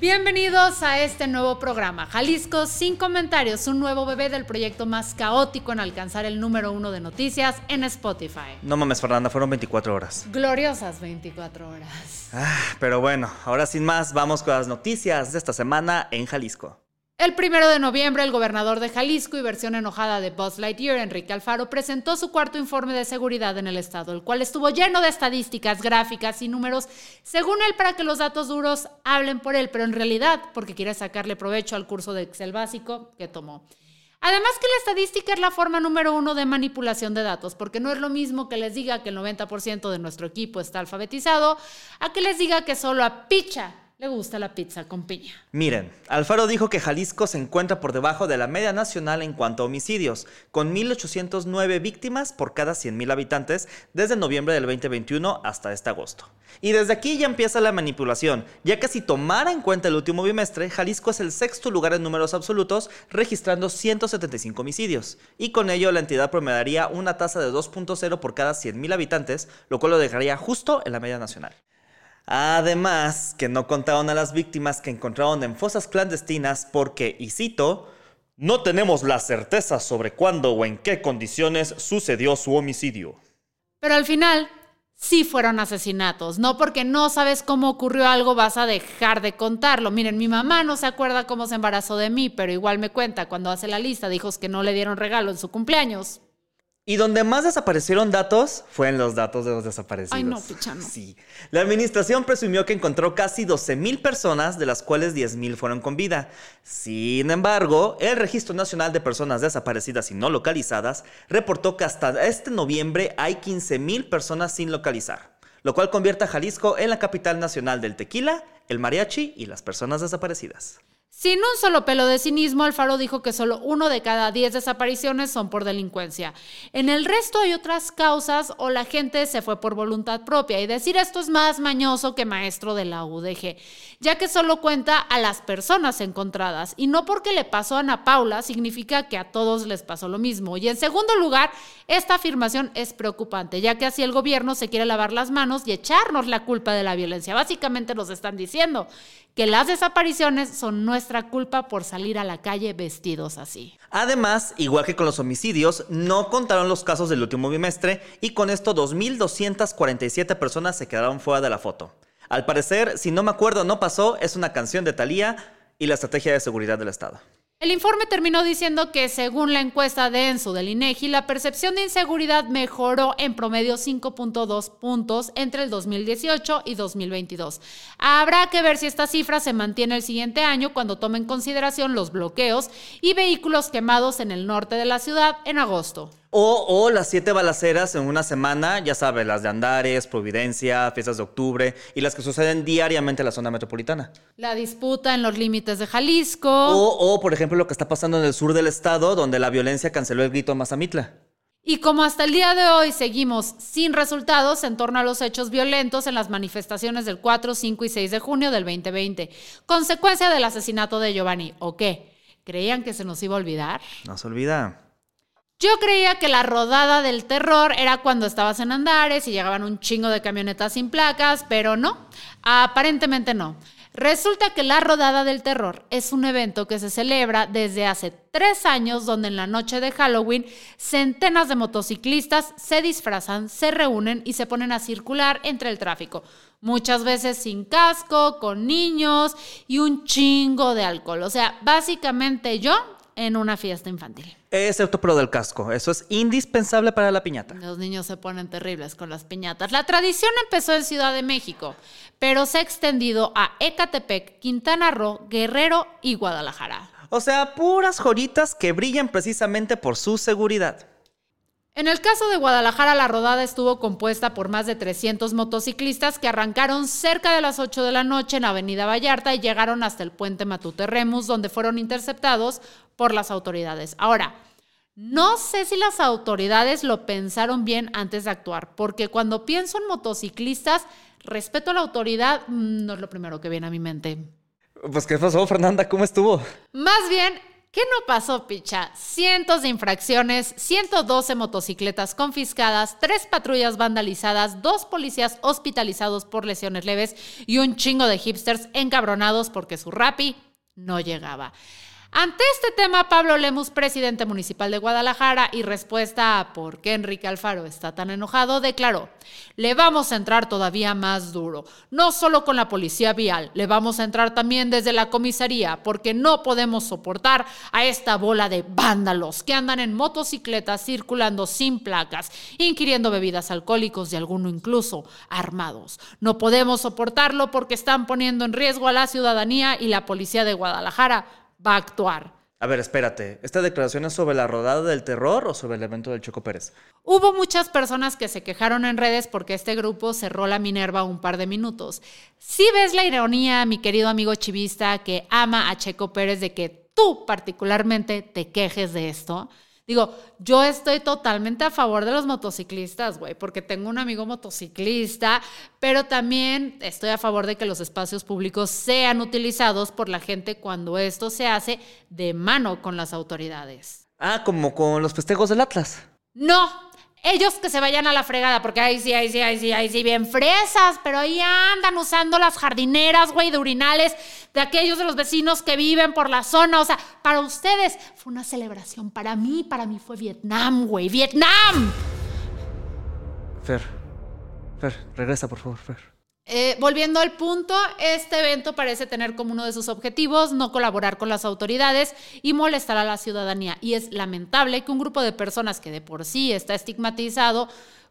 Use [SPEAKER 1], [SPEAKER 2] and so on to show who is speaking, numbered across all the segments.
[SPEAKER 1] Bienvenidos a este nuevo programa, Jalisco sin comentarios, un nuevo bebé del proyecto más caótico en alcanzar el número uno de noticias en Spotify.
[SPEAKER 2] No mames, Fernanda, fueron 24 horas.
[SPEAKER 1] Gloriosas 24 horas.
[SPEAKER 2] Ah, pero bueno, ahora sin más, vamos con las noticias de esta semana en Jalisco.
[SPEAKER 1] El primero de noviembre, el gobernador de Jalisco y versión enojada de Buzz Lightyear, Enrique Alfaro, presentó su cuarto informe de seguridad en el estado, el cual estuvo lleno de estadísticas, gráficas y números, según él, para que los datos duros hablen por él, pero en realidad porque quiere sacarle provecho al curso de Excel básico que tomó. Además que la estadística es la forma número uno de manipulación de datos, porque no es lo mismo que les diga que el 90% de nuestro equipo está alfabetizado, a que les diga que solo a picha le gusta la pizza con piña.
[SPEAKER 2] Miren, Alfaro dijo que Jalisco se encuentra por debajo de la media nacional en cuanto a homicidios, con 1.809 víctimas por cada 100.000 habitantes desde noviembre del 2021 hasta este agosto. Y desde aquí ya empieza la manipulación, ya que si tomara en cuenta el último bimestre, Jalisco es el sexto lugar en números absolutos, registrando 175 homicidios. Y con ello la entidad promediaría una tasa de 2.0 por cada 100.000 habitantes, lo cual lo dejaría justo en la media nacional. Además, que no contaron a las víctimas que encontraron en fosas clandestinas porque, y cito, no tenemos la certeza sobre cuándo o en qué condiciones sucedió su homicidio.
[SPEAKER 1] Pero al final, sí fueron asesinatos. No porque no sabes cómo ocurrió algo vas a dejar de contarlo. Miren, mi mamá no se acuerda cómo se embarazó de mí, pero igual me cuenta cuando hace la lista de hijos que no le dieron regalo en su cumpleaños.
[SPEAKER 2] Y donde más desaparecieron datos fue en los datos de los desaparecidos.
[SPEAKER 1] Ay, no, pichano.
[SPEAKER 2] Sí. La administración presumió que encontró casi 12.000 personas, de las cuales 10.000 fueron con vida. Sin embargo, el Registro Nacional de Personas Desaparecidas y No Localizadas reportó que hasta este noviembre hay 15.000 personas sin localizar, lo cual convierte a Jalisco en la capital nacional del tequila, el mariachi y las personas desaparecidas.
[SPEAKER 1] Sin un solo pelo de cinismo, Alfaro dijo que solo uno de cada diez desapariciones son por delincuencia. En el resto hay otras causas o la gente se fue por voluntad propia. Y decir esto es más mañoso que maestro de la UDG, ya que solo cuenta a las personas encontradas. Y no porque le pasó a Ana Paula significa que a todos les pasó lo mismo. Y en segundo lugar, esta afirmación es preocupante, ya que así el gobierno se quiere lavar las manos y echarnos la culpa de la violencia. Básicamente nos están diciendo que las desapariciones son nuestra culpa por salir a la calle vestidos así.
[SPEAKER 2] Además, igual que con los homicidios, no contaron los casos del último bimestre y con esto 2.247 personas se quedaron fuera de la foto. Al parecer, si no me acuerdo, no pasó, es una canción de Thalía y la estrategia de seguridad del Estado.
[SPEAKER 1] El informe terminó diciendo que según la encuesta de Enso del INEGI, la percepción de inseguridad mejoró en promedio 5.2 puntos entre el 2018 y 2022. Habrá que ver si esta cifra se mantiene el siguiente año cuando tome en consideración los bloqueos y vehículos quemados en el norte de la ciudad en agosto.
[SPEAKER 2] O, o, las siete balaceras en una semana, ya sabes, las de Andares, Providencia, fiestas de octubre y las que suceden diariamente en la zona metropolitana.
[SPEAKER 1] La disputa en los límites de Jalisco.
[SPEAKER 2] O, o, por ejemplo, lo que está pasando en el sur del estado, donde la violencia canceló el grito a Mazamitla.
[SPEAKER 1] Y como hasta el día de hoy seguimos sin resultados en torno a los hechos violentos en las manifestaciones del 4, 5 y 6 de junio del 2020, consecuencia del asesinato de Giovanni, ¿o qué? ¿Creían que se nos iba a olvidar?
[SPEAKER 2] No se olvida.
[SPEAKER 1] Yo creía que la rodada del terror era cuando estabas en Andares y llegaban un chingo de camionetas sin placas, pero no, aparentemente no. Resulta que la rodada del terror es un evento que se celebra desde hace tres años donde en la noche de Halloween centenas de motociclistas se disfrazan, se reúnen y se ponen a circular entre el tráfico. Muchas veces sin casco, con niños y un chingo de alcohol. O sea, básicamente yo en una fiesta infantil.
[SPEAKER 2] Excepto pro del casco, eso es indispensable para la piñata.
[SPEAKER 1] Los niños se ponen terribles con las piñatas. La tradición empezó en Ciudad de México, pero se ha extendido a Ecatepec, Quintana Roo, Guerrero y Guadalajara.
[SPEAKER 2] O sea, puras joyitas que brillan precisamente por su seguridad.
[SPEAKER 1] En el caso de Guadalajara, la rodada estuvo compuesta por más de 300 motociclistas que arrancaron cerca de las 8 de la noche en Avenida Vallarta y llegaron hasta el puente Matute Remus, donde fueron interceptados por las autoridades. Ahora, no sé si las autoridades lo pensaron bien antes de actuar, porque cuando pienso en motociclistas, respeto a la autoridad mm, no es lo primero que viene a mi mente.
[SPEAKER 2] Pues, ¿qué pasó, Fernanda? ¿Cómo estuvo?
[SPEAKER 1] Más bien, ¿Qué no pasó, picha? Cientos de infracciones, 112 motocicletas confiscadas, tres patrullas vandalizadas, dos policías hospitalizados por lesiones leves y un chingo de hipsters encabronados porque su rapi no llegaba. Ante este tema, Pablo Lemus, presidente municipal de Guadalajara, y respuesta a por qué Enrique Alfaro está tan enojado, declaró, le vamos a entrar todavía más duro, no solo con la policía vial, le vamos a entrar también desde la comisaría, porque no podemos soportar a esta bola de vándalos que andan en motocicletas circulando sin placas, inquiriendo bebidas alcohólicos y alguno incluso armados. No podemos soportarlo porque están poniendo en riesgo a la ciudadanía y la policía de Guadalajara va a actuar.
[SPEAKER 2] A ver, espérate. ¿Esta declaración es sobre la rodada del terror o sobre el evento del Choco Pérez?
[SPEAKER 1] Hubo muchas personas que se quejaron en redes porque este grupo cerró la Minerva un par de minutos. Si ves la ironía, mi querido amigo chivista que ama a Checo Pérez de que tú particularmente te quejes de esto, Digo, yo estoy totalmente a favor de los motociclistas, güey, porque tengo un amigo motociclista, pero también estoy a favor de que los espacios públicos sean utilizados por la gente cuando esto se hace de mano con las autoridades.
[SPEAKER 2] Ah, como con los festejos del Atlas.
[SPEAKER 1] No, ellos que se vayan a la fregada, porque ahí sí, ahí sí, ahí sí, ahí sí, bien fresas, pero ahí andan usando las jardineras, güey, de urinales de aquellos de los vecinos que viven por la zona. O sea, para ustedes fue una celebración. Para mí, para mí fue Vietnam, güey, Vietnam.
[SPEAKER 2] Fer, Fer, regresa, por favor, Fer.
[SPEAKER 1] Eh, volviendo al punto, este evento parece tener como uno de sus objetivos no colaborar con las autoridades y molestar a la ciudadanía. Y es lamentable que un grupo de personas que de por sí está estigmatizado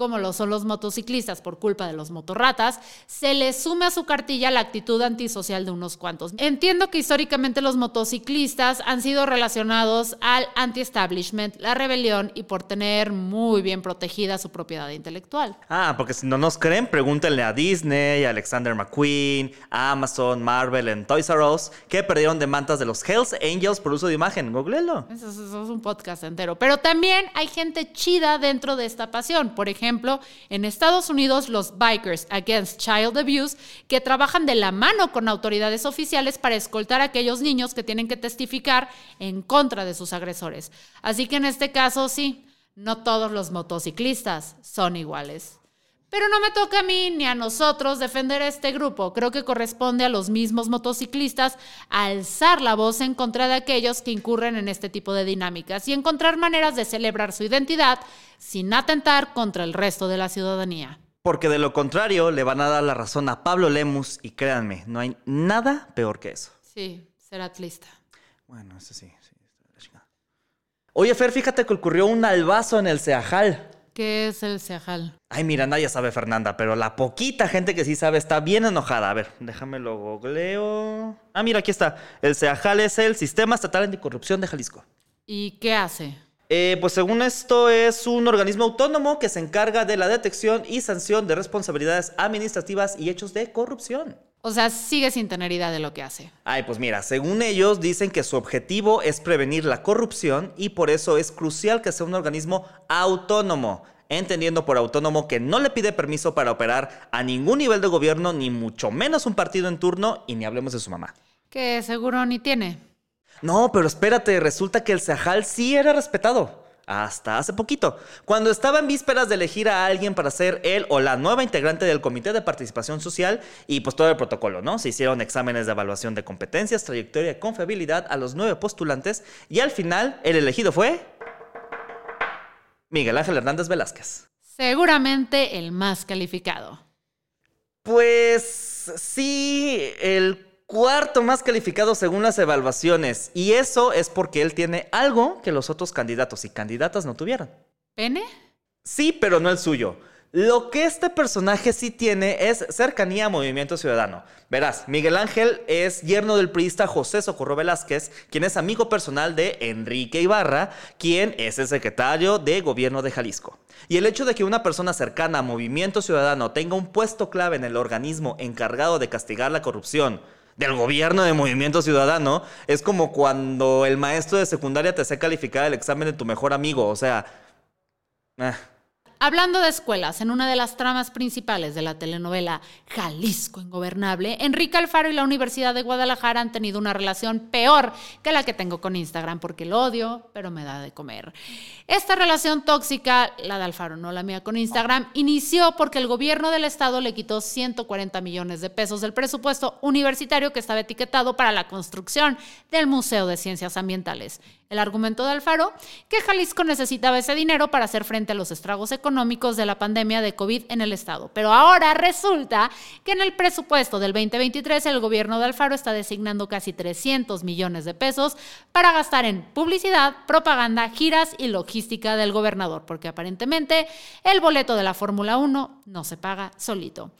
[SPEAKER 1] como lo son los motociclistas por culpa de los motorratas, se le sume a su cartilla la actitud antisocial de unos cuantos. Entiendo que históricamente los motociclistas han sido relacionados al anti-establishment, la rebelión y por tener muy bien protegida su propiedad intelectual.
[SPEAKER 2] Ah, porque si no nos creen, pregúntenle a Disney, a Alexander McQueen, a Amazon, Marvel en Toys R Us, que perdieron demandas de los Hells Angels por uso de imagen. Googlelo.
[SPEAKER 1] Eso, eso es un podcast entero. Pero también hay gente chida dentro de esta pasión. Por ejemplo, ejemplo, en Estados Unidos los Bikers Against Child Abuse, que trabajan de la mano con autoridades oficiales para escoltar a aquellos niños que tienen que testificar en contra de sus agresores. Así que en este caso sí, no todos los motociclistas son iguales. Pero no me toca a mí ni a nosotros defender a este grupo. Creo que corresponde a los mismos motociclistas alzar la voz en contra de aquellos que incurren en este tipo de dinámicas y encontrar maneras de celebrar su identidad sin atentar contra el resto de la ciudadanía.
[SPEAKER 2] Porque de lo contrario le van a dar la razón a Pablo Lemus y créanme, no hay nada peor que eso.
[SPEAKER 1] Sí, ser atlista.
[SPEAKER 2] Bueno, eso sí, sí. Oye, Fer, fíjate que ocurrió un albazo en el Ceajal.
[SPEAKER 1] ¿Qué es el Ceajal?
[SPEAKER 2] Ay, mira, nadie sabe, Fernanda, pero la poquita gente que sí sabe está bien enojada. A ver, déjame lo googleo. Ah, mira, aquí está. El CEAJAL es el Sistema Estatal Anticorrupción de Jalisco.
[SPEAKER 1] ¿Y qué hace?
[SPEAKER 2] Eh, pues según esto es un organismo autónomo que se encarga de la detección y sanción de responsabilidades administrativas y hechos de corrupción.
[SPEAKER 1] O sea, sigue sin tener idea de lo que hace.
[SPEAKER 2] Ay, pues mira, según ellos dicen que su objetivo es prevenir la corrupción y por eso es crucial que sea un organismo autónomo, entendiendo por autónomo que no le pide permiso para operar a ningún nivel de gobierno, ni mucho menos un partido en turno, y ni hablemos de su mamá.
[SPEAKER 1] Que seguro ni tiene.
[SPEAKER 2] No, pero espérate, resulta que el Sahal sí era respetado hasta hace poquito, cuando estaba en vísperas de elegir a alguien para ser él o la nueva integrante del Comité de Participación Social y pues todo el protocolo, ¿no? Se hicieron exámenes de evaluación de competencias, trayectoria y confiabilidad a los nueve postulantes y al final el elegido fue Miguel Ángel Hernández Velázquez.
[SPEAKER 1] Seguramente el más calificado.
[SPEAKER 2] Pues sí, el cuarto más calificado según las evaluaciones. Y eso es porque él tiene algo que los otros candidatos y candidatas no tuvieron.
[SPEAKER 1] ¿Pene?
[SPEAKER 2] Sí, pero no el suyo. Lo que este personaje sí tiene es cercanía a Movimiento Ciudadano. Verás, Miguel Ángel es yerno del priista José Socorro Velázquez, quien es amigo personal de Enrique Ibarra, quien es el secretario de Gobierno de Jalisco. Y el hecho de que una persona cercana a Movimiento Ciudadano tenga un puesto clave en el organismo encargado de castigar la corrupción, del gobierno de Movimiento Ciudadano es como cuando el maestro de secundaria te hace calificar el examen de tu mejor amigo. O sea, eh,
[SPEAKER 1] Hablando de escuelas, en una de las tramas principales de la telenovela Jalisco Ingobernable, Enrique Alfaro y la Universidad de Guadalajara han tenido una relación peor que la que tengo con Instagram, porque lo odio, pero me da de comer. Esta relación tóxica, la de Alfaro, no la mía con Instagram, inició porque el gobierno del estado le quitó 140 millones de pesos del presupuesto universitario que estaba etiquetado para la construcción del Museo de Ciencias Ambientales. El argumento de Alfaro, que Jalisco necesitaba ese dinero para hacer frente a los estragos económicos de la pandemia de COVID en el estado. Pero ahora resulta que en el presupuesto del 2023 el gobierno de Alfaro está designando casi 300 millones de pesos para gastar en publicidad, propaganda, giras y logística del gobernador, porque aparentemente el boleto de la Fórmula 1 no se paga solito.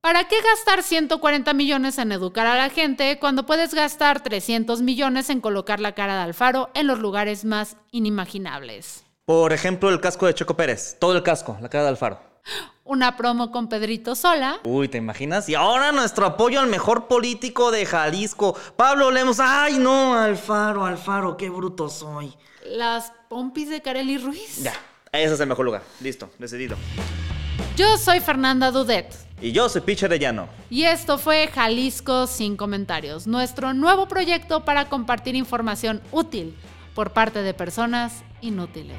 [SPEAKER 1] ¿Para qué gastar 140 millones en educar a la gente cuando puedes gastar 300 millones en colocar la cara de Alfaro en los lugares más inimaginables?
[SPEAKER 2] por ejemplo, el casco de Checo Pérez. Todo el casco, la cara de Alfaro.
[SPEAKER 1] Una promo con Pedrito Sola.
[SPEAKER 2] Uy, ¿te imaginas? Y ahora nuestro apoyo al mejor político de Jalisco, Pablo Lemos. Ay, no, Alfaro, Alfaro, qué bruto soy.
[SPEAKER 1] Las pompis de Kareli Ruiz.
[SPEAKER 2] Ya, ese es el mejor lugar. Listo, decidido.
[SPEAKER 1] Yo soy Fernanda Dudet.
[SPEAKER 2] Y yo soy Piche Llano.
[SPEAKER 1] Y esto fue Jalisco sin comentarios, nuestro nuevo proyecto para compartir información útil por parte de personas inútiles.